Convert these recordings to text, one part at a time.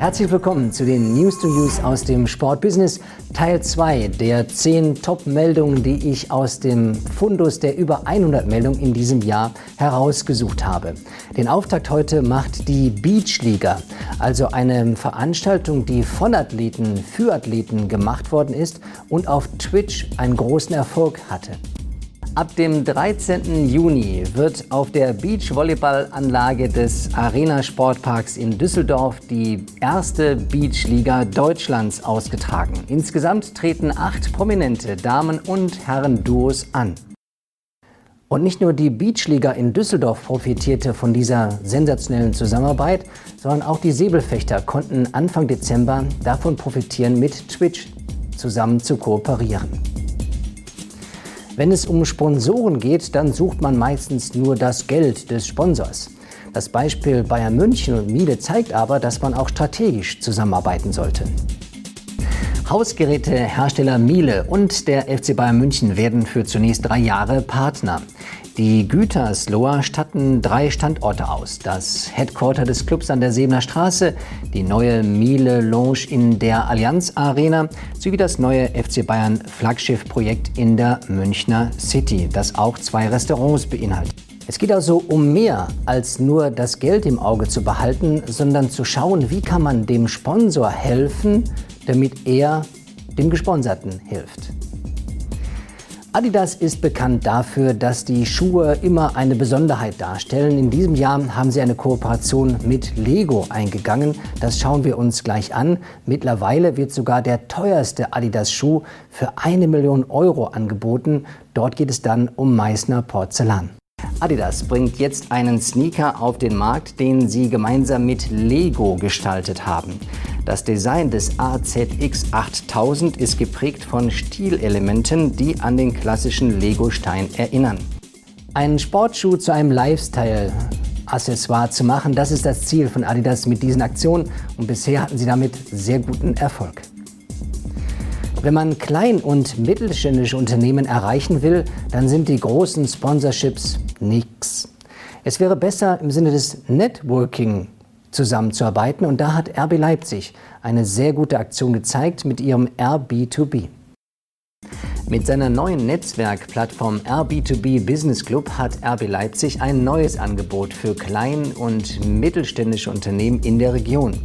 Herzlich willkommen zu den News to Use aus dem Sportbusiness, Teil 2 der 10 Top-Meldungen, die ich aus dem Fundus der über 100 Meldungen in diesem Jahr herausgesucht habe. Den Auftakt heute macht die Beachliga, also eine Veranstaltung, die von Athleten für Athleten gemacht worden ist und auf Twitch einen großen Erfolg hatte. Ab dem 13. Juni wird auf der Beachvolleyballanlage des Arena Sportparks in Düsseldorf die erste Beachliga Deutschlands ausgetragen. Insgesamt treten acht prominente Damen- und Herren-Duos an. Und nicht nur die Beachliga in Düsseldorf profitierte von dieser sensationellen Zusammenarbeit, sondern auch die Säbelfechter konnten Anfang Dezember davon profitieren, mit Twitch zusammen zu kooperieren. Wenn es um Sponsoren geht, dann sucht man meistens nur das Geld des Sponsors. Das Beispiel Bayern München und Miele zeigt aber, dass man auch strategisch zusammenarbeiten sollte. Hausgerätehersteller Miele und der FC Bayern München werden für zunächst drei Jahre Partner. Die Gütersloher statten drei Standorte aus. Das Headquarter des Clubs an der Sebener Straße, die neue Miele Lounge in der Allianz Arena sowie das neue FC Bayern Flaggschiff-Projekt in der Münchner City, das auch zwei Restaurants beinhaltet. Es geht also um mehr als nur das Geld im Auge zu behalten, sondern zu schauen, wie kann man dem Sponsor helfen, damit er dem Gesponserten hilft. Adidas ist bekannt dafür, dass die Schuhe immer eine Besonderheit darstellen. In diesem Jahr haben sie eine Kooperation mit Lego eingegangen. Das schauen wir uns gleich an. Mittlerweile wird sogar der teuerste Adidas-Schuh für eine Million Euro angeboten. Dort geht es dann um Meißner Porzellan. Adidas bringt jetzt einen Sneaker auf den Markt, den sie gemeinsam mit Lego gestaltet haben. Das Design des AZX 8000 ist geprägt von Stilelementen, die an den klassischen Lego-Stein erinnern. Einen Sportschuh zu einem Lifestyle Accessoire zu machen, das ist das Ziel von Adidas mit diesen Aktionen und bisher hatten sie damit sehr guten Erfolg. Wenn man klein- und mittelständische Unternehmen erreichen will, dann sind die großen Sponsorships nix. Es wäre besser im Sinne des Networking zusammenzuarbeiten und da hat RB Leipzig eine sehr gute Aktion gezeigt mit ihrem RB2B. Mit seiner neuen Netzwerkplattform RB2B Business Club hat RB Leipzig ein neues Angebot für klein- und mittelständische Unternehmen in der Region.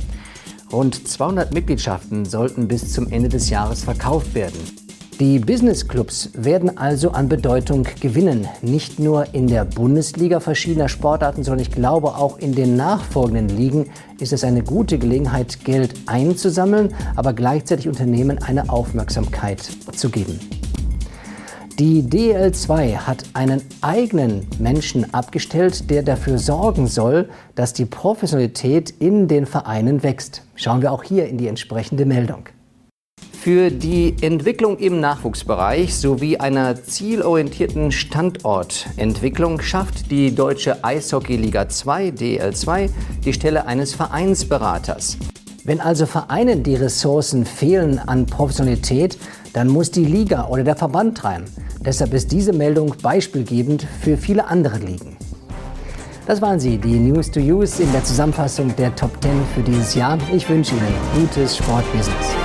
Rund 200 Mitgliedschaften sollten bis zum Ende des Jahres verkauft werden. Die Business Clubs werden also an Bedeutung gewinnen, nicht nur in der Bundesliga verschiedener Sportarten, sondern ich glaube auch in den nachfolgenden Ligen ist es eine gute Gelegenheit, Geld einzusammeln, aber gleichzeitig Unternehmen eine Aufmerksamkeit zu geben. Die DL2 hat einen eigenen Menschen abgestellt, der dafür sorgen soll, dass die Professionalität in den Vereinen wächst. Schauen wir auch hier in die entsprechende Meldung. Für die Entwicklung im Nachwuchsbereich sowie einer zielorientierten Standortentwicklung schafft die Deutsche Eishockey-Liga 2 DL2 die Stelle eines Vereinsberaters. Wenn also Vereinen die Ressourcen fehlen an Professionalität, dann muss die Liga oder der Verband rein. Deshalb ist diese Meldung beispielgebend für viele andere Ligen. Das waren sie, die News to Use in der Zusammenfassung der Top 10 für dieses Jahr. Ich wünsche Ihnen gutes Sportbusiness.